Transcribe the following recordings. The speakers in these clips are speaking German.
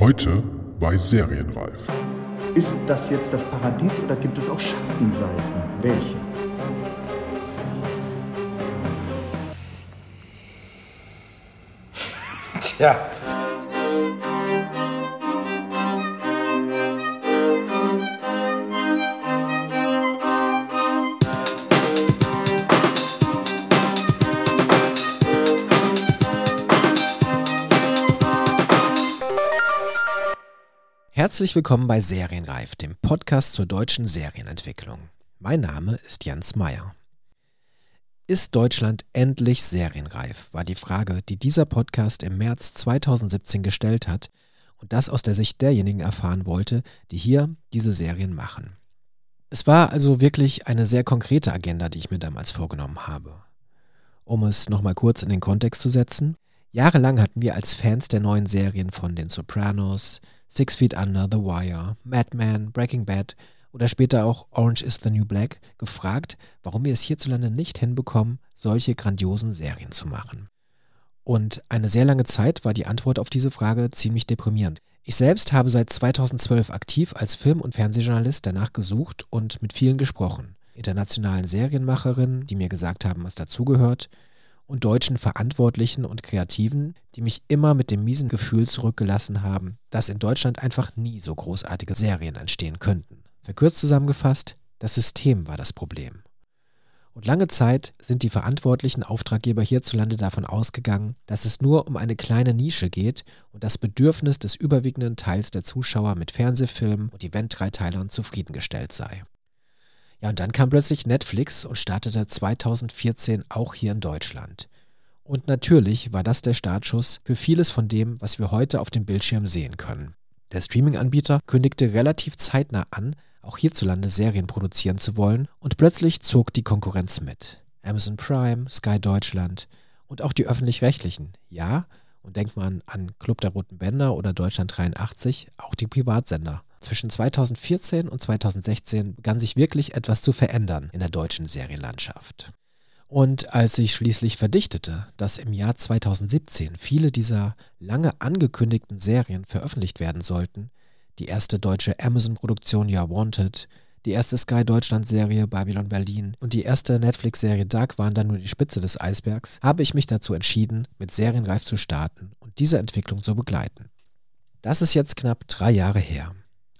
Heute bei Serienreif. Ist das jetzt das Paradies oder gibt es auch Schattenseiten? Welche? Tja. Herzlich willkommen bei Serienreif, dem Podcast zur deutschen Serienentwicklung. Mein Name ist Jens Meyer. Ist Deutschland endlich serienreif, war die Frage, die dieser Podcast im März 2017 gestellt hat und das aus der Sicht derjenigen erfahren wollte, die hier diese Serien machen. Es war also wirklich eine sehr konkrete Agenda, die ich mir damals vorgenommen habe. Um es nochmal kurz in den Kontext zu setzen, jahrelang hatten wir als Fans der neuen Serien von den Sopranos, Six Feet Under, The Wire, Mad Men, Breaking Bad oder später auch Orange is the New Black gefragt, warum wir es hierzulande nicht hinbekommen, solche grandiosen Serien zu machen. Und eine sehr lange Zeit war die Antwort auf diese Frage ziemlich deprimierend. Ich selbst habe seit 2012 aktiv als Film- und Fernsehjournalist danach gesucht und mit vielen gesprochen. Internationalen Serienmacherinnen, die mir gesagt haben, was dazugehört, und deutschen Verantwortlichen und Kreativen, die mich immer mit dem miesen Gefühl zurückgelassen haben, dass in Deutschland einfach nie so großartige Serien entstehen könnten. Verkürzt zusammengefasst, das System war das Problem. Und lange Zeit sind die verantwortlichen Auftraggeber hierzulande davon ausgegangen, dass es nur um eine kleine Nische geht und das Bedürfnis des überwiegenden Teils der Zuschauer mit Fernsehfilmen und Event-Dreiteilern zufriedengestellt sei. Ja, und dann kam plötzlich Netflix und startete 2014 auch hier in Deutschland. Und natürlich war das der Startschuss für vieles von dem, was wir heute auf dem Bildschirm sehen können. Der Streaming-Anbieter kündigte relativ zeitnah an, auch hierzulande Serien produzieren zu wollen und plötzlich zog die Konkurrenz mit. Amazon Prime, Sky Deutschland und auch die öffentlich-rechtlichen, ja, und denkt man an Club der Roten Bänder oder Deutschland 83, auch die Privatsender. Zwischen 2014 und 2016 begann sich wirklich etwas zu verändern in der deutschen Serienlandschaft. Und als sich schließlich verdichtete, dass im Jahr 2017 viele dieser lange angekündigten Serien veröffentlicht werden sollten, die erste deutsche Amazon-Produktion Ja Wanted, die erste Sky Deutschland-Serie Babylon Berlin und die erste Netflix-Serie Dark waren dann nur die Spitze des Eisbergs, habe ich mich dazu entschieden, mit Serienreif zu starten und diese Entwicklung zu begleiten. Das ist jetzt knapp drei Jahre her.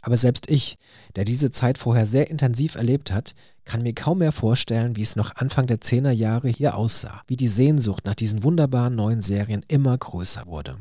Aber selbst ich, der diese Zeit vorher sehr intensiv erlebt hat, kann mir kaum mehr vorstellen, wie es noch Anfang der 10er Jahre hier aussah, wie die Sehnsucht nach diesen wunderbaren neuen Serien immer größer wurde.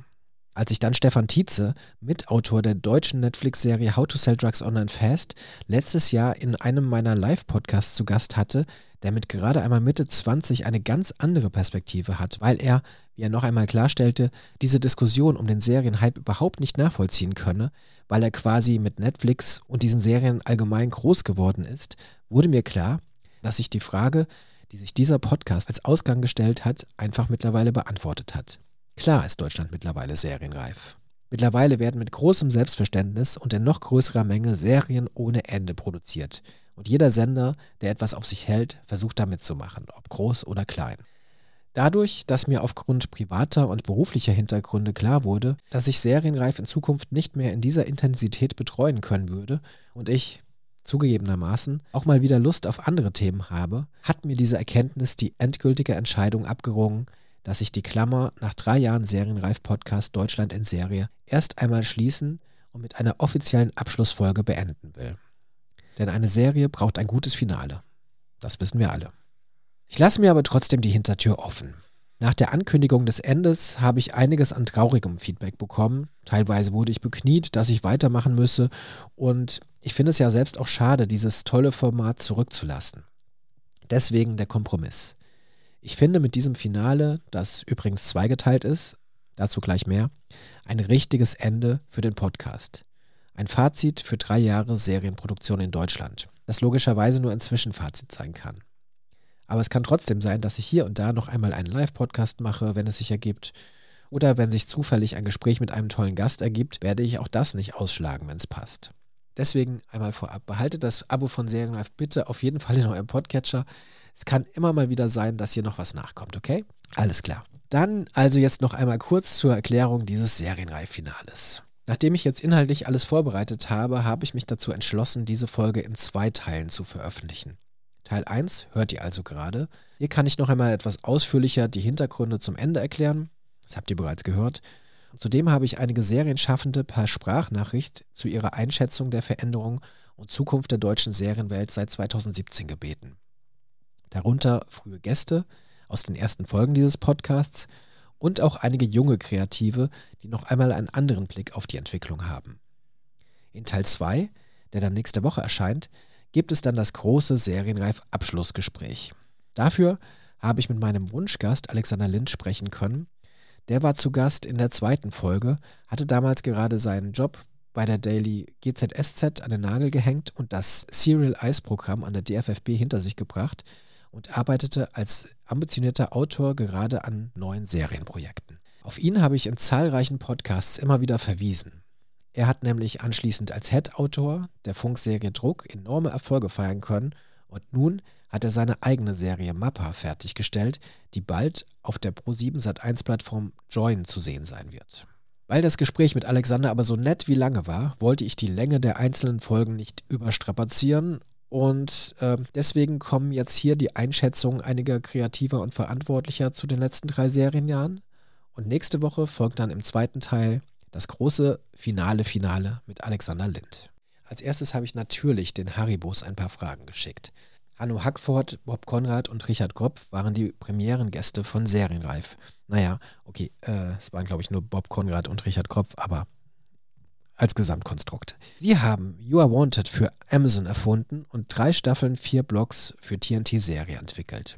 Als ich dann Stefan Tietze, Mitautor der deutschen Netflix-Serie How to Sell Drugs Online Fast, letztes Jahr in einem meiner Live-Podcasts zu Gast hatte, der mit gerade einmal Mitte 20 eine ganz andere Perspektive hat, weil er, wie er noch einmal klarstellte, diese Diskussion um den Serienhype überhaupt nicht nachvollziehen könne, weil er quasi mit Netflix und diesen Serien allgemein groß geworden ist, wurde mir klar, dass sich die Frage, die sich dieser Podcast als Ausgang gestellt hat, einfach mittlerweile beantwortet hat. Klar ist Deutschland mittlerweile serienreif. Mittlerweile werden mit großem Selbstverständnis und in noch größerer Menge Serien ohne Ende produziert. Und jeder Sender, der etwas auf sich hält, versucht da mitzumachen, ob groß oder klein. Dadurch, dass mir aufgrund privater und beruflicher Hintergründe klar wurde, dass ich Serienreif in Zukunft nicht mehr in dieser Intensität betreuen können würde und ich, zugegebenermaßen, auch mal wieder Lust auf andere Themen habe, hat mir diese Erkenntnis die endgültige Entscheidung abgerungen, dass ich die Klammer nach drei Jahren Serienreif-Podcast Deutschland in Serie erst einmal schließen und mit einer offiziellen Abschlussfolge beenden will. Denn eine Serie braucht ein gutes Finale. Das wissen wir alle. Ich lasse mir aber trotzdem die Hintertür offen. Nach der Ankündigung des Endes habe ich einiges an traurigem Feedback bekommen. Teilweise wurde ich bekniet, dass ich weitermachen müsse. Und ich finde es ja selbst auch schade, dieses tolle Format zurückzulassen. Deswegen der Kompromiss. Ich finde mit diesem Finale, das übrigens zweigeteilt ist, dazu gleich mehr, ein richtiges Ende für den Podcast. Ein Fazit für drei Jahre Serienproduktion in Deutschland, das logischerweise nur ein Zwischenfazit sein kann. Aber es kann trotzdem sein, dass ich hier und da noch einmal einen Live-Podcast mache, wenn es sich ergibt. Oder wenn sich zufällig ein Gespräch mit einem tollen Gast ergibt, werde ich auch das nicht ausschlagen, wenn es passt. Deswegen einmal vorab, behaltet das Abo von Serienlife bitte auf jeden Fall in eurem Podcatcher. Es kann immer mal wieder sein, dass hier noch was nachkommt, okay? Alles klar. Dann also jetzt noch einmal kurz zur Erklärung dieses Serienreif-Finales. Nachdem ich jetzt inhaltlich alles vorbereitet habe, habe ich mich dazu entschlossen, diese Folge in zwei Teilen zu veröffentlichen. Teil 1 hört ihr also gerade. Hier kann ich noch einmal etwas ausführlicher die Hintergründe zum Ende erklären. Das habt ihr bereits gehört. Zudem habe ich einige Serienschaffende per Sprachnachricht zu ihrer Einschätzung der Veränderung und Zukunft der deutschen Serienwelt seit 2017 gebeten. Darunter frühe Gäste aus den ersten Folgen dieses Podcasts und auch einige junge Kreative, die noch einmal einen anderen Blick auf die Entwicklung haben. In Teil 2, der dann nächste Woche erscheint, gibt es dann das große Serienreif-Abschlussgespräch. Dafür habe ich mit meinem Wunschgast Alexander Lind sprechen können. Der war zu Gast in der zweiten Folge, hatte damals gerade seinen Job bei der Daily GZSZ an den Nagel gehängt und das Serial Ice Programm an der DFFB hinter sich gebracht und arbeitete als ambitionierter Autor gerade an neuen Serienprojekten. Auf ihn habe ich in zahlreichen Podcasts immer wieder verwiesen. Er hat nämlich anschließend als Head-Autor der Funkserie Druck enorme Erfolge feiern können und nun hat er seine eigene Serie Mappa fertiggestellt, die bald auf der Pro7 Sat1 Plattform Join zu sehen sein wird. Weil das Gespräch mit Alexander aber so nett wie lange war, wollte ich die Länge der einzelnen Folgen nicht überstrapazieren und äh, deswegen kommen jetzt hier die Einschätzungen einiger Kreativer und Verantwortlicher zu den letzten drei Serienjahren. Und nächste Woche folgt dann im zweiten Teil das große finale Finale mit Alexander Lind. Als erstes habe ich natürlich den Haribos ein paar Fragen geschickt. Hanno Hackford, Bob Konrad und Richard Kropf waren die Premierengäste von Serienreif. Naja, okay, äh, es waren glaube ich nur Bob Konrad und Richard Kropf, aber als Gesamtkonstrukt. Sie haben You Are Wanted für Amazon erfunden und drei Staffeln, vier Blogs für TNT-Serie entwickelt.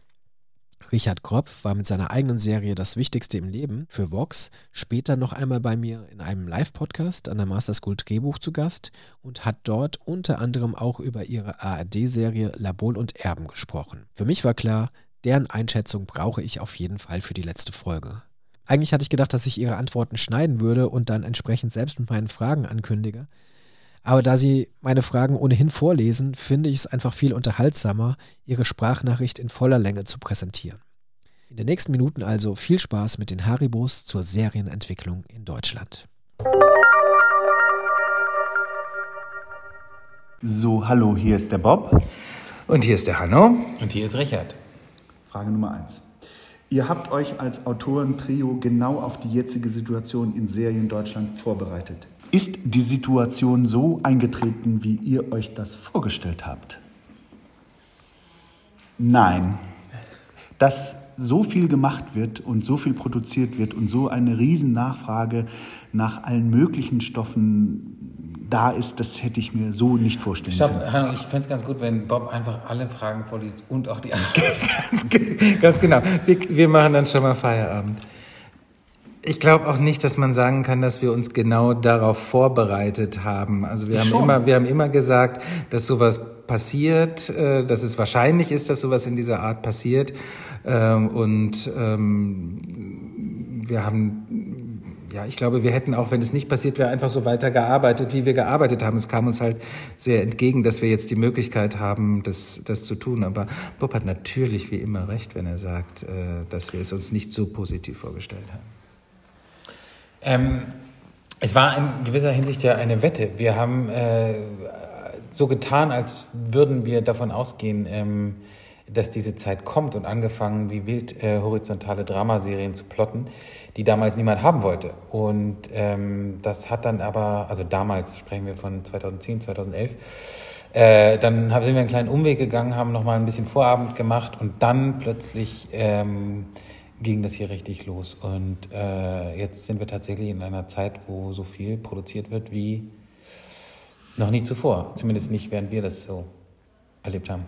Richard Kropf war mit seiner eigenen Serie Das Wichtigste im Leben für Vox später noch einmal bei mir in einem Live-Podcast an der Master School Drehbuch zu Gast und hat dort unter anderem auch über ihre ARD-Serie Labol und Erben gesprochen. Für mich war klar, deren Einschätzung brauche ich auf jeden Fall für die letzte Folge. Eigentlich hatte ich gedacht, dass ich ihre Antworten schneiden würde und dann entsprechend selbst mit meinen Fragen ankündige. Aber da sie meine Fragen ohnehin vorlesen, finde ich es einfach viel unterhaltsamer, ihre Sprachnachricht in voller Länge zu präsentieren. In den nächsten Minuten also viel Spaß mit den Haribos zur Serienentwicklung in Deutschland. So, hallo, hier ist der Bob. Und hier ist der Hanno. Und hier ist Richard. Frage Nummer eins. Ihr habt euch als Autorentrio genau auf die jetzige Situation in Serien Deutschland vorbereitet. Ist die Situation so eingetreten, wie ihr euch das vorgestellt habt? Nein. Dass so viel gemacht wird und so viel produziert wird und so eine Riesennachfrage nach allen möglichen Stoffen da ist, das hätte ich mir so nicht vorstellen Stopp, können. Hanno, ich fände es ganz gut, wenn Bob einfach alle Fragen vorliest und auch die Antworten. ganz, ganz genau. Wir, wir machen dann schon mal Feierabend. Ich glaube auch nicht, dass man sagen kann, dass wir uns genau darauf vorbereitet haben. Also wir haben immer, wir haben immer gesagt, dass sowas passiert, äh, dass es wahrscheinlich ist, dass sowas in dieser Art passiert. Ähm, und ähm, wir haben, ja, ich glaube, wir hätten auch, wenn es nicht passiert wäre, einfach so weiter gearbeitet, wie wir gearbeitet haben. Es kam uns halt sehr entgegen, dass wir jetzt die Möglichkeit haben, das, das zu tun. Aber Bob hat natürlich wie immer recht, wenn er sagt, äh, dass wir es uns nicht so positiv vorgestellt haben. Ähm, es war in gewisser Hinsicht ja eine Wette. Wir haben äh, so getan, als würden wir davon ausgehen, ähm, dass diese Zeit kommt und angefangen, wie wild äh, horizontale Dramaserien zu plotten, die damals niemand haben wollte. Und ähm, das hat dann aber, also damals sprechen wir von 2010, 2011, äh, dann haben, sind wir einen kleinen Umweg gegangen, haben nochmal ein bisschen Vorabend gemacht und dann plötzlich ähm, ging das hier richtig los. Und äh, jetzt sind wir tatsächlich in einer Zeit, wo so viel produziert wird wie noch nie zuvor. Zumindest nicht, während wir das so erlebt haben.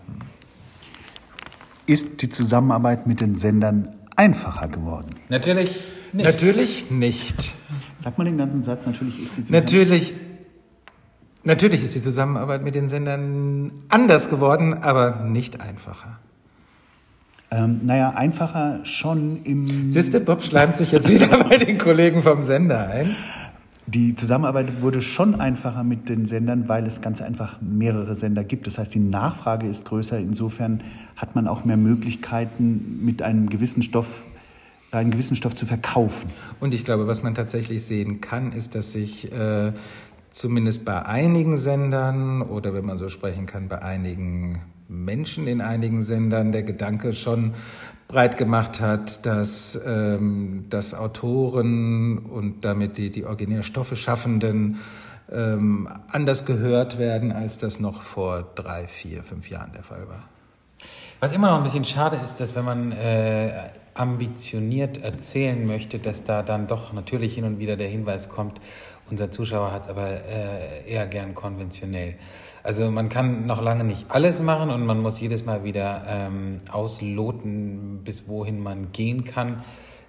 Ist die Zusammenarbeit mit den Sendern einfacher geworden? Natürlich nicht. Natürlich nicht. Sag mal den ganzen Satz, natürlich ist die Zusammenarbeit. Natürlich, natürlich ist die Zusammenarbeit mit den Sendern anders geworden, aber nicht einfacher. Ähm, naja, einfacher schon im. Siehst du, Bob schleimt sich jetzt wieder bei den Kollegen vom Sender ein. Die Zusammenarbeit wurde schon einfacher mit den Sendern, weil es ganz einfach mehrere Sender gibt. Das heißt, die Nachfrage ist größer. Insofern hat man auch mehr Möglichkeiten, mit einem gewissen Stoff einen gewissen Stoff zu verkaufen. Und ich glaube, was man tatsächlich sehen kann, ist, dass sich äh, zumindest bei einigen Sendern oder wenn man so sprechen kann, bei einigen Menschen in einigen Sendern der Gedanke schon breit gemacht hat, dass, ähm, dass Autoren und damit die, die originär Stoffe schaffenden ähm, anders gehört werden, als das noch vor drei, vier, fünf Jahren der Fall war. Was immer noch ein bisschen schade ist, dass wenn man äh, ambitioniert erzählen möchte, dass da dann doch natürlich hin und wieder der Hinweis kommt, unser Zuschauer hat es aber äh, eher gern konventionell. Also man kann noch lange nicht alles machen und man muss jedes Mal wieder ähm, ausloten, bis wohin man gehen kann.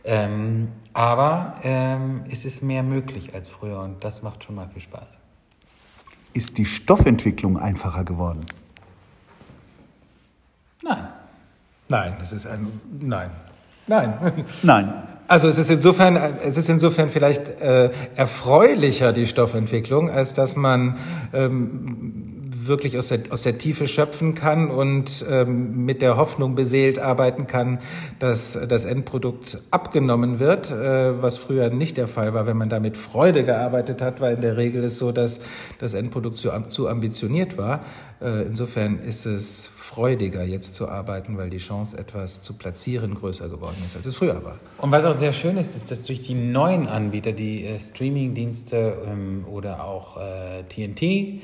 Ähm, aber ähm, es ist mehr möglich als früher und das macht schon mal viel Spaß. Ist die Stoffentwicklung einfacher geworden? Nein. Nein, das ist ein Nein. Nein. Nein. Also es ist insofern, es ist insofern vielleicht äh, erfreulicher die Stoffentwicklung, als dass man ähm, wirklich aus der, aus der Tiefe schöpfen kann und ähm, mit der Hoffnung beseelt arbeiten kann, dass das Endprodukt abgenommen wird, äh, was früher nicht der Fall war, wenn man da mit Freude gearbeitet hat, weil in der Regel ist so, dass das Endprodukt zu, zu ambitioniert war. Äh, insofern ist es freudiger, jetzt zu arbeiten, weil die Chance, etwas zu platzieren, größer geworden ist, als es früher war. Und was auch sehr schön ist, ist, dass durch die neuen Anbieter, die äh, Streaming-Dienste ähm, oder auch äh, TNT,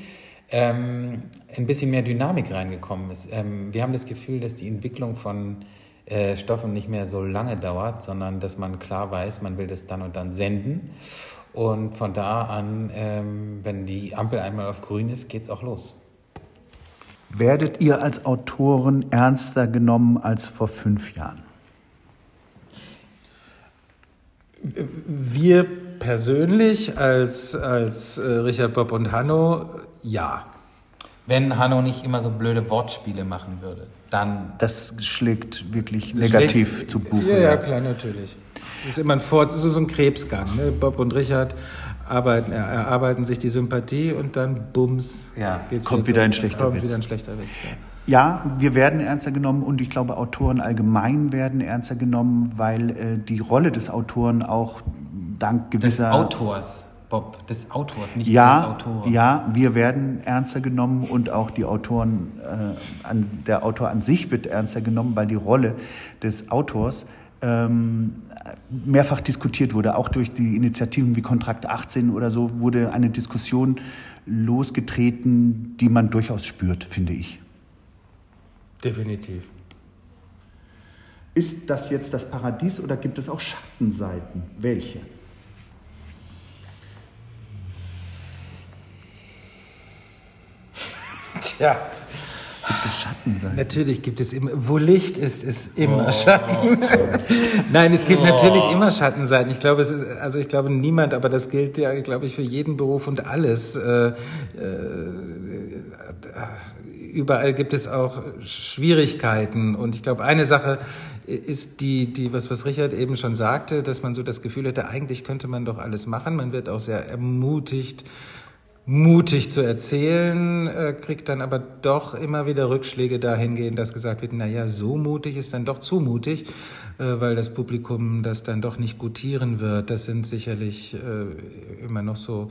ähm, ein bisschen mehr Dynamik reingekommen ist. Ähm, wir haben das Gefühl, dass die Entwicklung von äh, Stoffen nicht mehr so lange dauert, sondern dass man klar weiß, man will das dann und dann senden. Und von da an, ähm, wenn die Ampel einmal auf grün ist, geht es auch los. Werdet ihr als Autoren ernster genommen als vor fünf Jahren? Wir persönlich als, als äh, Richard Bob und Hanno, ja. Wenn Hanno nicht immer so blöde Wortspiele machen würde, dann. Das schlägt wirklich negativ Schlägt- zu Buche. Ja, ja, klar, natürlich. Es ist immer ein Fort, es ist so ein Krebsgang. Ne? Bob und Richard arbeiten, er- erarbeiten sich die Sympathie und dann bums, Ja, geht's kommt wieder ein zurück. schlechter kommt Witz. wieder ein schlechter Witz. Ja. Ja, wir werden ernster genommen und ich glaube, Autoren allgemein werden ernster genommen, weil äh, die Rolle des Autoren auch dank Des gewisser Autors, Bob, des Autors, nicht des Ja, Autoren. ja, wir werden ernster genommen und auch die Autoren, äh, an, der Autor an sich wird ernster genommen, weil die Rolle des Autors ähm, mehrfach diskutiert wurde. Auch durch die Initiativen wie Kontrakt 18 oder so wurde eine Diskussion losgetreten, die man durchaus spürt, finde ich. Definitiv. Ist das jetzt das Paradies oder gibt es auch Schattenseiten? Welche? Tja, Gibt es Schattenseiten? natürlich gibt es immer, wo Licht ist, ist immer Schatten. Nein, es gibt natürlich immer Schattenseiten. Ich glaube, es ist, also ich glaube niemand, aber das gilt ja, glaube ich, für jeden Beruf und alles. Äh, äh, überall gibt es auch Schwierigkeiten. Und ich glaube, eine Sache ist die, die was, was Richard eben schon sagte, dass man so das Gefühl hätte, eigentlich könnte man doch alles machen. Man wird auch sehr ermutigt, mutig zu erzählen, äh, kriegt dann aber doch immer wieder Rückschläge dahingehend, dass gesagt wird, na ja, so mutig ist dann doch zu mutig, äh, weil das Publikum das dann doch nicht gutieren wird. Das sind sicherlich äh, immer noch so,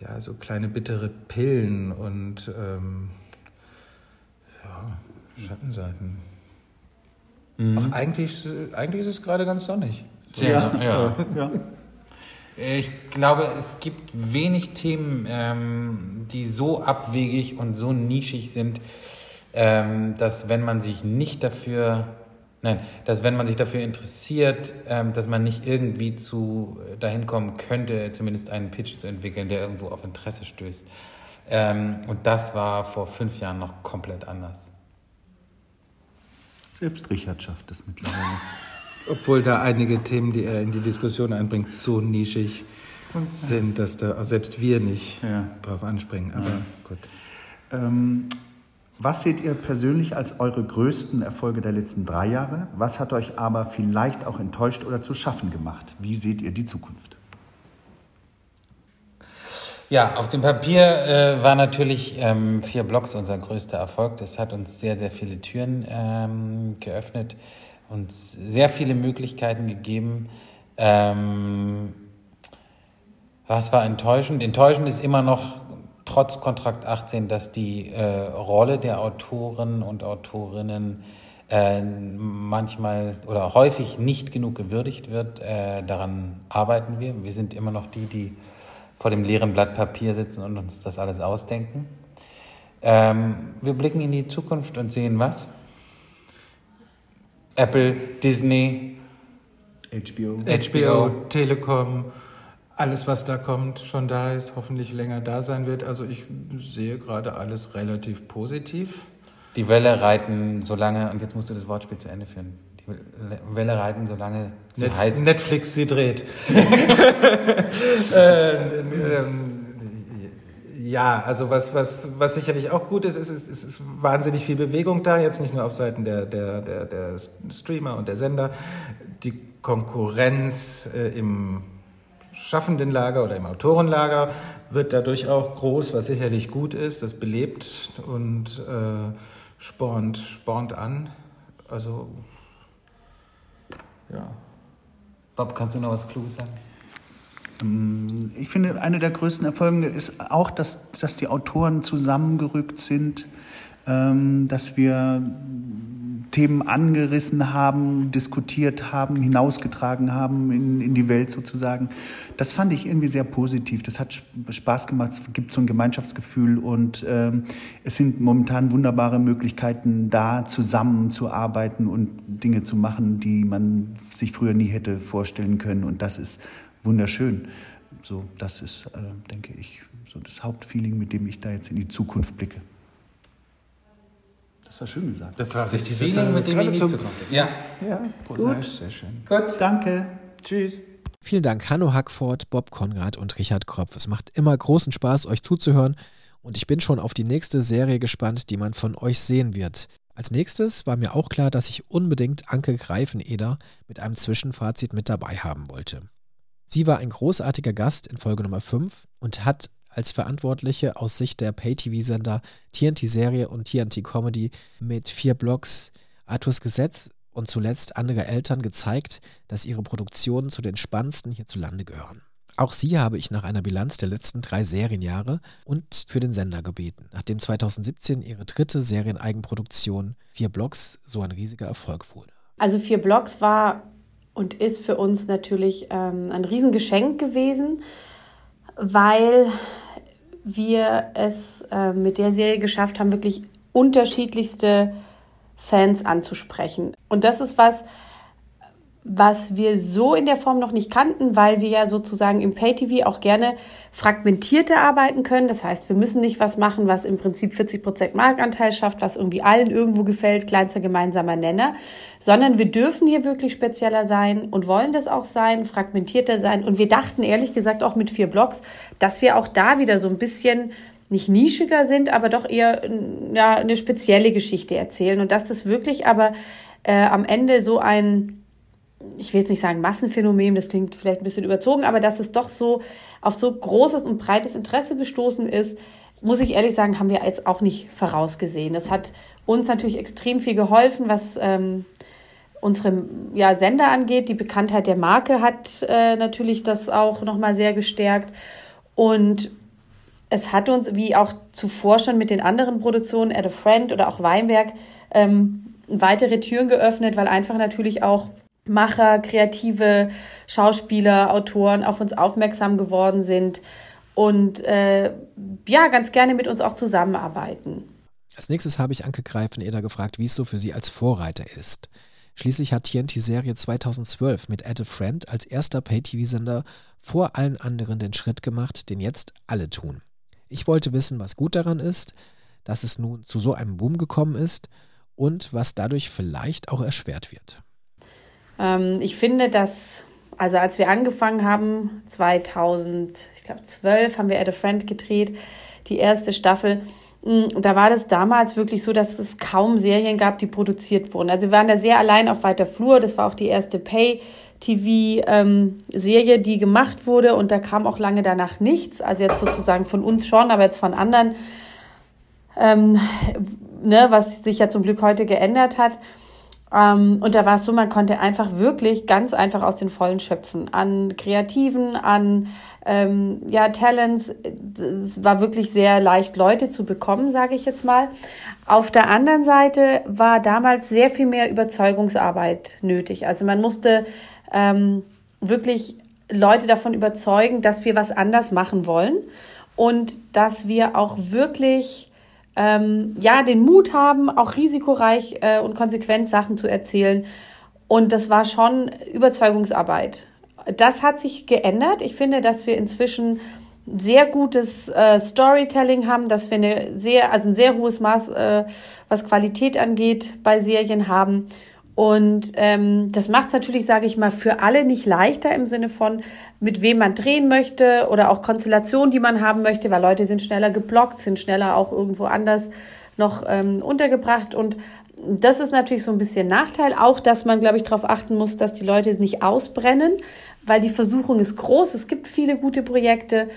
ja, so kleine bittere Pillen und ähm, ja, Schattenseiten. Ach, eigentlich, eigentlich ist es gerade ganz sonnig. Ja, ja. Ja. Ich glaube, es gibt wenig Themen, ähm, die so abwegig und so nischig sind, ähm, dass wenn man sich nicht dafür, nein, dass wenn man sich dafür interessiert, ähm, dass man nicht irgendwie zu äh, dahin kommen könnte, zumindest einen Pitch zu entwickeln, der irgendwo auf Interesse stößt. Ähm, und das war vor fünf Jahren noch komplett anders. Selbst Richard schafft es mittlerweile. Obwohl da einige Themen, die er in die Diskussion einbringt, so nischig sind, dass da selbst wir nicht Ja. drauf anspringen. Aber gut. Ähm, was seht ihr persönlich als eure größten Erfolge der letzten drei Jahre? Was hat euch aber vielleicht auch enttäuscht oder zu schaffen gemacht? Wie seht ihr die Zukunft? Ja, auf dem Papier äh, war natürlich ähm, vier Blocks unser größter Erfolg. Das hat uns sehr, sehr viele Türen ähm, geöffnet. Uns sehr viele Möglichkeiten gegeben. Ähm, was war enttäuschend? Enttäuschend ist immer noch trotz Kontrakt 18, dass die äh, Rolle der Autoren und Autorinnen äh, manchmal oder häufig nicht genug gewürdigt wird. Äh, daran arbeiten wir. Wir sind immer noch die, die vor dem leeren Blatt Papier sitzen und uns das alles ausdenken. Ähm, wir blicken in die Zukunft und sehen was? Apple, Disney, HBO. HBO, Telekom, alles, was da kommt, schon da ist, hoffentlich länger da sein wird. Also ich sehe gerade alles relativ positiv. Die Welle reiten solange, und jetzt musst du das Wortspiel zu Ende führen. Die Welle reiten solange sie Net heißt. Netflix sie dreht. äh, ähm, ja, also was, was, was sicherlich auch gut ist, ist, ist, ist, ist wahnsinnig viel Bewegung da, jetzt nicht nur auf Seiten der, der, der, der Streamer und der Sender. Die Konkurrenz äh, im schaffenden Lager oder im Autorenlager wird dadurch auch groß, was sicherlich gut ist. Das belebt und äh, spornt, spornt an. Also, ja. Bob, kannst du noch was Kluges sagen? Ich finde, einer der größten Erfolge ist auch, dass, dass die Autoren zusammengerückt sind, ähm, dass wir Themen angerissen haben, diskutiert haben, hinausgetragen haben in, in die Welt sozusagen. Das fand ich irgendwie sehr positiv. Das hat Spaß gemacht. Es gibt so ein Gemeinschaftsgefühl und ähm, es sind momentan wunderbare Möglichkeiten da, zusammenzuarbeiten und Dinge zu machen, die man sich früher nie hätte vorstellen können. Und das ist wunderschön. So, das ist, äh, denke ich, so das Hauptfeeling, mit dem ich da jetzt in die Zukunft blicke. Das war schön gesagt. Das war richtig. Das Feeling, mit dem ich zum- nie zukomme. Ja, Ja, Gut. sehr schön. gut. Danke. Tschüss. Vielen Dank Hanno Hackford, Bob Konrad und Richard Kropf. Es macht immer großen Spaß, euch zuzuhören und ich bin schon auf die nächste Serie gespannt, die man von euch sehen wird. Als nächstes war mir auch klar, dass ich unbedingt Anke Greifeneder mit einem Zwischenfazit mit dabei haben wollte. Sie war ein großartiger Gast in Folge Nummer 5 und hat als Verantwortliche aus Sicht der Pay-TV-Sender TNT-Serie und TNT-Comedy mit vier Blogs Arthurs Gesetz und zuletzt andere Eltern gezeigt, dass ihre Produktionen zu den spannendsten hierzulande gehören. Auch sie habe ich nach einer Bilanz der letzten drei Serienjahre und für den Sender gebeten, nachdem 2017 ihre dritte Serieneigenproduktion Vier Blocks so ein riesiger Erfolg wurde. Also vier Blocks war und ist für uns natürlich ähm, ein Riesengeschenk gewesen, weil wir es äh, mit der Serie geschafft haben, wirklich unterschiedlichste Fans anzusprechen. Und das ist was, was wir so in der Form noch nicht kannten, weil wir ja sozusagen im Pay-TV auch gerne fragmentierter arbeiten können. Das heißt, wir müssen nicht was machen, was im Prinzip 40 Prozent Marktanteil schafft, was irgendwie allen irgendwo gefällt, kleinster gemeinsamer Nenner, sondern wir dürfen hier wirklich spezieller sein und wollen das auch sein, fragmentierter sein. Und wir dachten ehrlich gesagt auch mit vier Blogs, dass wir auch da wieder so ein bisschen nicht nischiger sind, aber doch eher ja, eine spezielle Geschichte erzählen und dass das wirklich aber äh, am Ende so ein ich will jetzt nicht sagen Massenphänomen, das klingt vielleicht ein bisschen überzogen, aber dass es doch so auf so großes und breites Interesse gestoßen ist, muss ich ehrlich sagen, haben wir jetzt auch nicht vorausgesehen. Das hat uns natürlich extrem viel geholfen, was ähm, unsere ja, Sender angeht. Die Bekanntheit der Marke hat äh, natürlich das auch nochmal sehr gestärkt. Und es hat uns, wie auch zuvor schon mit den anderen Produktionen, Add a Friend oder auch Weinberg, ähm, weitere Türen geöffnet, weil einfach natürlich auch Macher, kreative Schauspieler, Autoren auf uns aufmerksam geworden sind und äh, ja, ganz gerne mit uns auch zusammenarbeiten. Als nächstes habe ich Anke Greifeneder gefragt, wie es so für sie als Vorreiter ist. Schließlich hat TNT-Serie 2012 mit Add a Friend als erster Pay-TV-Sender vor allen anderen den Schritt gemacht, den jetzt alle tun. Ich wollte wissen, was gut daran ist, dass es nun zu so einem Boom gekommen ist und was dadurch vielleicht auch erschwert wird. Ähm, ich finde, dass, also als wir angefangen haben, 2012 haben wir Add a Friend gedreht, die erste Staffel. mm, Da war das damals wirklich so, dass es kaum Serien gab, die produziert wurden. Also wir waren da sehr allein auf weiter Flur. Das war auch die erste Pay-TV-Serie, die gemacht wurde. Und da kam auch lange danach nichts. Also jetzt sozusagen von uns schon, aber jetzt von anderen, ähm, ne, was sich ja zum Glück heute geändert hat. Ähm, und da war es so, man konnte einfach wirklich ganz einfach aus den Vollen schöpfen. An Kreativen, an ähm, ja, Talents. Es war wirklich sehr leicht, Leute zu bekommen, sage ich jetzt mal. Auf der anderen Seite war damals sehr viel mehr Überzeugungsarbeit nötig. Also man musste ähm, wirklich Leute davon überzeugen, dass wir was anders machen wollen und dass wir auch wirklich ähm, ja den Mut haben, auch risikoreich äh, und konsequent Sachen zu erzählen. Und das war schon Überzeugungsarbeit. Das hat sich geändert. Ich finde, dass wir inzwischen sehr gutes äh, Storytelling haben, dass wir eine sehr, also ein sehr hohes Maß, äh, was Qualität angeht, bei Serien haben. Und ähm, das macht es natürlich, sage ich mal, für alle nicht leichter im Sinne von, mit wem man drehen möchte oder auch Konstellationen, die man haben möchte, weil Leute sind schneller geblockt, sind schneller auch irgendwo anders noch ähm, untergebracht. Und das ist natürlich so ein bisschen Nachteil. Auch, dass man, glaube ich, darauf achten muss, dass die Leute nicht ausbrennen, weil die Versuchung ist groß. Es gibt viele gute Projekte.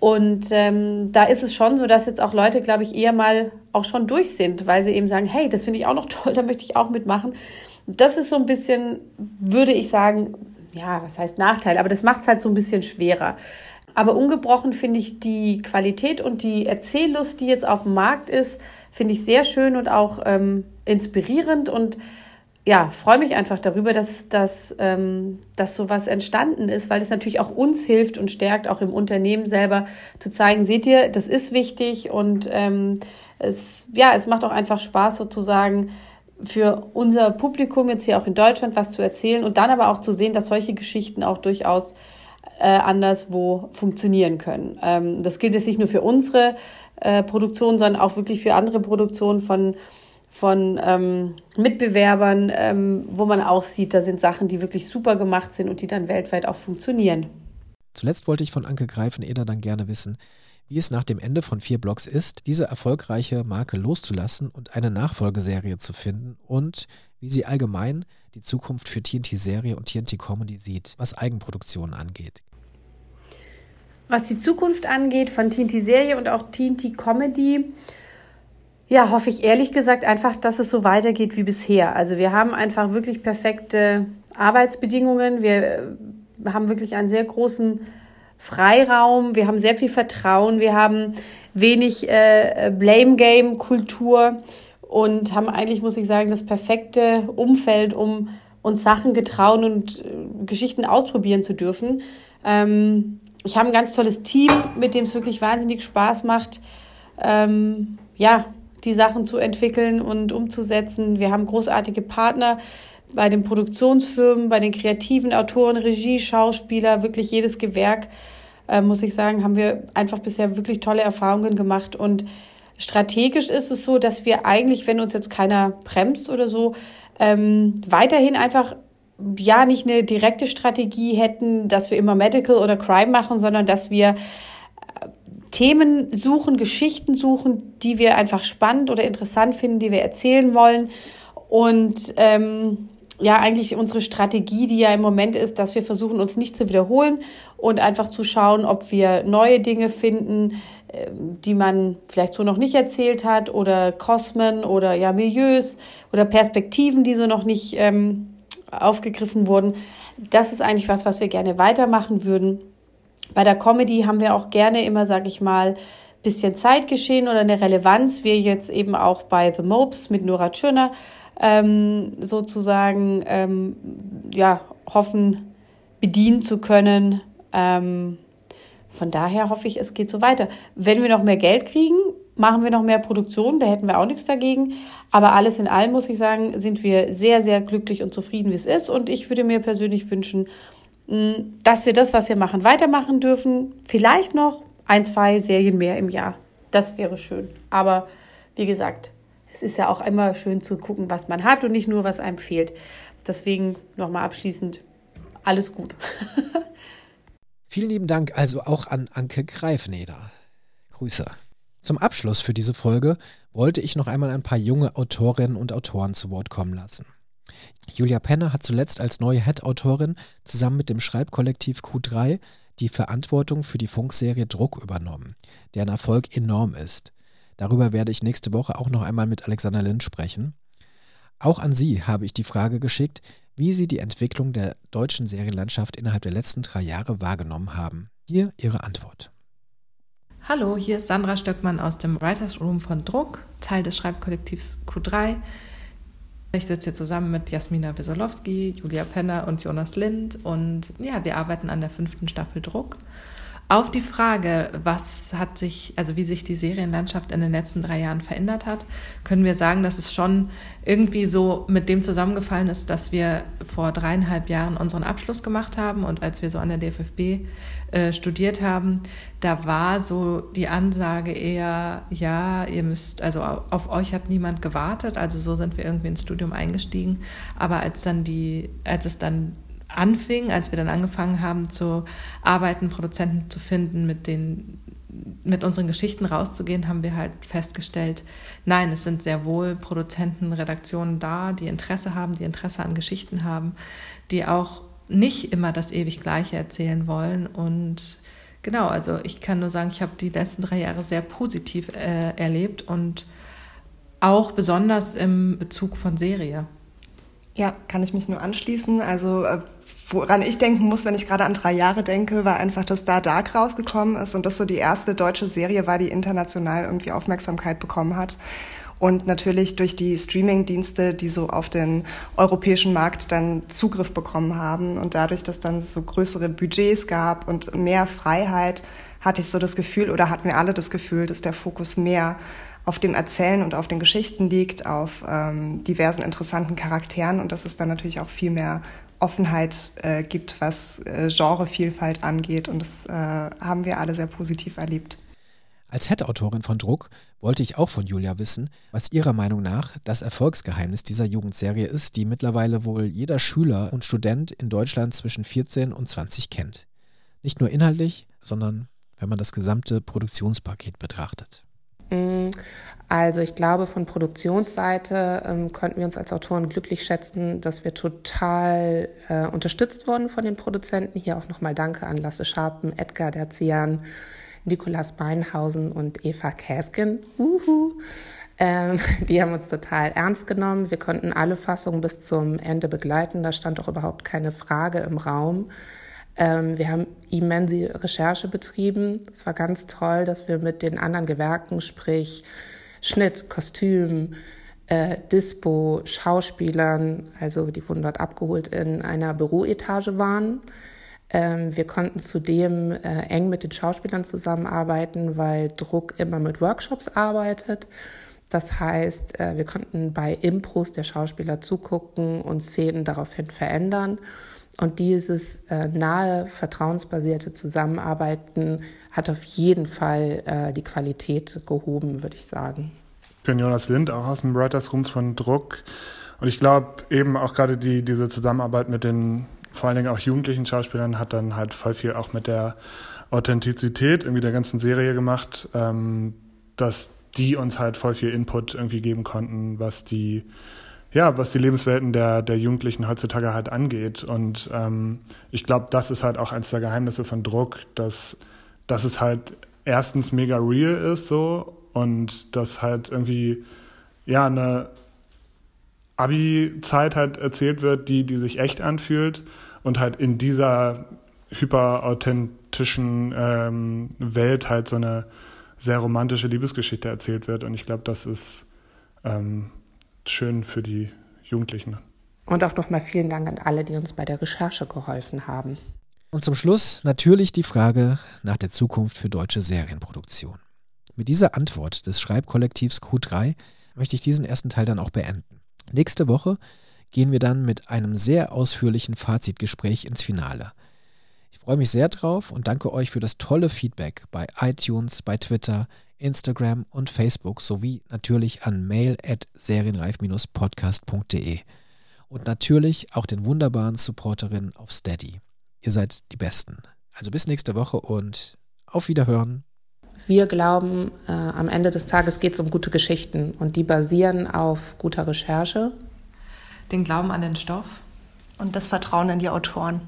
Und ähm, da ist es schon so, dass jetzt auch Leute, glaube ich, eher mal auch schon durch sind, weil sie eben sagen, hey, das finde ich auch noch toll, da möchte ich auch mitmachen. Das ist so ein bisschen, würde ich sagen, ja, was heißt Nachteil, aber das macht es halt so ein bisschen schwerer. Aber ungebrochen finde ich die Qualität und die Erzähllust, die jetzt auf dem Markt ist, finde ich sehr schön und auch ähm, inspirierend und ja, freue mich einfach darüber, dass, dass, ähm, dass sowas entstanden ist, weil es natürlich auch uns hilft und stärkt, auch im Unternehmen selber zu zeigen, seht ihr, das ist wichtig und ähm, es, ja, es macht auch einfach Spaß sozusagen, für unser Publikum jetzt hier auch in Deutschland was zu erzählen und dann aber auch zu sehen, dass solche Geschichten auch durchaus äh, anderswo funktionieren können. Ähm, das gilt jetzt nicht nur für unsere äh, Produktion, sondern auch wirklich für andere Produktionen von, von ähm, Mitbewerbern, ähm, wo man auch sieht, da sind Sachen, die wirklich super gemacht sind und die dann weltweit auch funktionieren. Zuletzt wollte ich von Anke Greifeneder dann gerne wissen, wie es nach dem Ende von vier Blocks ist, diese erfolgreiche Marke loszulassen und eine Nachfolgeserie zu finden und wie sie allgemein die Zukunft für TNT-Serie und TNT-Comedy sieht, was Eigenproduktionen angeht. Was die Zukunft angeht von TNT-Serie und auch TNT-Comedy, ja, hoffe ich ehrlich gesagt einfach, dass es so weitergeht wie bisher. Also wir haben einfach wirklich perfekte Arbeitsbedingungen. Wir haben wirklich einen sehr großen Freiraum, wir haben sehr viel Vertrauen, wir haben wenig äh, Blame Game Kultur und haben eigentlich, muss ich sagen, das perfekte Umfeld, um uns Sachen getrauen und äh, Geschichten ausprobieren zu dürfen. Ähm, ich habe ein ganz tolles Team, mit dem es wirklich wahnsinnig Spaß macht, ähm, ja, die Sachen zu entwickeln und umzusetzen. Wir haben großartige Partner bei den Produktionsfirmen, bei den kreativen Autoren, Regie, Schauspieler, wirklich jedes Gewerk äh, muss ich sagen, haben wir einfach bisher wirklich tolle Erfahrungen gemacht. Und strategisch ist es so, dass wir eigentlich, wenn uns jetzt keiner bremst oder so, ähm, weiterhin einfach ja nicht eine direkte Strategie hätten, dass wir immer Medical oder Crime machen, sondern dass wir äh, Themen suchen, Geschichten suchen, die wir einfach spannend oder interessant finden, die wir erzählen wollen. Und ähm, ja eigentlich unsere Strategie, die ja im Moment ist, dass wir versuchen, uns nicht zu wiederholen und einfach zu schauen, ob wir neue Dinge finden, ähm, die man vielleicht so noch nicht erzählt hat oder Kosmen oder ja Milieus oder Perspektiven, die so noch nicht ähm, aufgegriffen wurden. Das ist eigentlich was, was wir gerne weitermachen würden. Bei der Comedy haben wir auch gerne immer, sag ich mal, bisschen Zeitgeschehen oder eine Relevanz. Wir jetzt eben auch bei The Mopes mit Nora Tschirner ähm, sozusagen ähm, ja, hoffen, bedienen zu können. Ähm, von daher hoffe ich, es geht so weiter. Wenn wir noch mehr Geld kriegen, machen wir noch mehr Produktion, da hätten wir auch nichts dagegen. Aber alles in allem, muss ich sagen, sind wir sehr, sehr glücklich und zufrieden, wie es ist. Und ich würde mir persönlich wünschen, dass wir das, was wir machen, weitermachen dürfen. Vielleicht noch ein, zwei Serien mehr im Jahr. Das wäre schön. Aber wie gesagt, es ist ja auch immer schön zu gucken, was man hat und nicht nur, was einem fehlt. Deswegen nochmal abschließend alles gut. Vielen lieben Dank also auch an Anke Greifneder. Grüße. Zum Abschluss für diese Folge wollte ich noch einmal ein paar junge Autorinnen und Autoren zu Wort kommen lassen. Julia Penner hat zuletzt als neue Head-Autorin zusammen mit dem Schreibkollektiv Q3 die Verantwortung für die Funkserie Druck übernommen, deren Erfolg enorm ist. Darüber werde ich nächste Woche auch noch einmal mit Alexander Lind sprechen. Auch an Sie habe ich die Frage geschickt, wie Sie die Entwicklung der deutschen Serienlandschaft innerhalb der letzten drei Jahre wahrgenommen haben. Hier Ihre Antwort. Hallo, hier ist Sandra Stöckmann aus dem Writers Room von Druck, Teil des Schreibkollektivs Q3. Ich sitze hier zusammen mit Jasmina Wesolowski, Julia Penner und Jonas Lind und ja, wir arbeiten an der fünften Staffel Druck. Auf die Frage, was hat sich, also wie sich die Serienlandschaft in den letzten drei Jahren verändert hat, können wir sagen, dass es schon irgendwie so mit dem zusammengefallen ist, dass wir vor dreieinhalb Jahren unseren Abschluss gemacht haben und als wir so an der DFFB äh, studiert haben, da war so die Ansage eher, ja, ihr müsst, also auf euch hat niemand gewartet, also so sind wir irgendwie ins Studium eingestiegen. Aber als dann die, als es dann anfing, als wir dann angefangen haben zu arbeiten, Produzenten zu finden, mit den mit unseren Geschichten rauszugehen, haben wir halt festgestellt, nein, es sind sehr wohl Produzenten, Redaktionen da, die Interesse haben, die Interesse an Geschichten haben, die auch nicht immer das ewig Gleiche erzählen wollen. Und genau, also ich kann nur sagen, ich habe die letzten drei Jahre sehr positiv äh, erlebt und auch besonders im Bezug von Serie. Ja, kann ich mich nur anschließen. Also äh, woran ich denken muss, wenn ich gerade an drei Jahre denke, war einfach, dass da Dark rausgekommen ist und das so die erste deutsche Serie war, die international irgendwie Aufmerksamkeit bekommen hat. Und natürlich durch die Streaming-Dienste, die so auf den europäischen Markt dann Zugriff bekommen haben. Und dadurch, dass dann so größere Budgets gab und mehr Freiheit, hatte ich so das Gefühl oder hatten wir alle das Gefühl, dass der Fokus mehr auf dem Erzählen und auf den Geschichten liegt, auf ähm, diversen interessanten Charakteren und dass es dann natürlich auch viel mehr Offenheit äh, gibt, was äh, Genrevielfalt angeht. Und das äh, haben wir alle sehr positiv erlebt. Als Head-Autorin von Druck wollte ich auch von Julia wissen, was ihrer Meinung nach das Erfolgsgeheimnis dieser Jugendserie ist, die mittlerweile wohl jeder Schüler und Student in Deutschland zwischen 14 und 20 kennt. Nicht nur inhaltlich, sondern wenn man das gesamte Produktionspaket betrachtet. Also ich glaube, von Produktionsseite ähm, konnten wir uns als Autoren glücklich schätzen, dass wir total äh, unterstützt wurden von den Produzenten. Hier auch nochmal Danke an Lasse Scharpen, Edgar Derzian, Nikolas Beinhausen und Eva Käsken. Uhu. Ähm, die haben uns total ernst genommen. Wir konnten alle Fassungen bis zum Ende begleiten. Da stand auch überhaupt keine Frage im Raum. Ähm, wir haben immense Recherche betrieben. Es war ganz toll, dass wir mit den anderen Gewerken, sprich Schnitt, Kostüm, äh, Dispo, Schauspielern, also die wurden dort abgeholt, in einer Büroetage waren. Ähm, wir konnten zudem äh, eng mit den Schauspielern zusammenarbeiten, weil Druck immer mit Workshops arbeitet. Das heißt, äh, wir konnten bei Impros der Schauspieler zugucken und Szenen daraufhin verändern. Und dieses äh, nahe, vertrauensbasierte Zusammenarbeiten hat auf jeden Fall äh, die Qualität gehoben, würde ich sagen. Ich bin Jonas Lind, auch aus dem Writers Room von Druck. Und ich glaube eben auch gerade die, diese Zusammenarbeit mit den vor allen Dingen auch jugendlichen Schauspielern hat dann halt voll viel auch mit der Authentizität irgendwie der ganzen Serie gemacht, ähm, dass die uns halt voll viel Input irgendwie geben konnten, was die ja, was die Lebenswelten der, der Jugendlichen heutzutage halt angeht. Und ähm, ich glaube, das ist halt auch eins der Geheimnisse von Druck, dass, dass es halt erstens mega real ist so und dass halt irgendwie ja eine Abi-Zeit halt erzählt wird, die, die sich echt anfühlt und halt in dieser hyperauthentischen ähm, Welt halt so eine sehr romantische Liebesgeschichte erzählt wird. Und ich glaube, das ist ähm, schön für die Jugendlichen. Und auch nochmal vielen Dank an alle, die uns bei der Recherche geholfen haben. Und zum Schluss natürlich die Frage nach der Zukunft für deutsche Serienproduktion. Mit dieser Antwort des Schreibkollektivs Q3 möchte ich diesen ersten Teil dann auch beenden. Nächste Woche gehen wir dann mit einem sehr ausführlichen Fazitgespräch ins Finale. Ich freue mich sehr drauf und danke euch für das tolle Feedback bei iTunes, bei Twitter, Instagram und Facebook sowie natürlich an mail at serienreif-podcast.de und natürlich auch den wunderbaren Supporterinnen auf Steady. Ihr seid die Besten. Also bis nächste Woche und auf Wiederhören. Wir glauben, äh, am Ende des Tages geht es um gute Geschichten und die basieren auf guter Recherche. Den Glauben an den Stoff. Und das Vertrauen in die Autoren.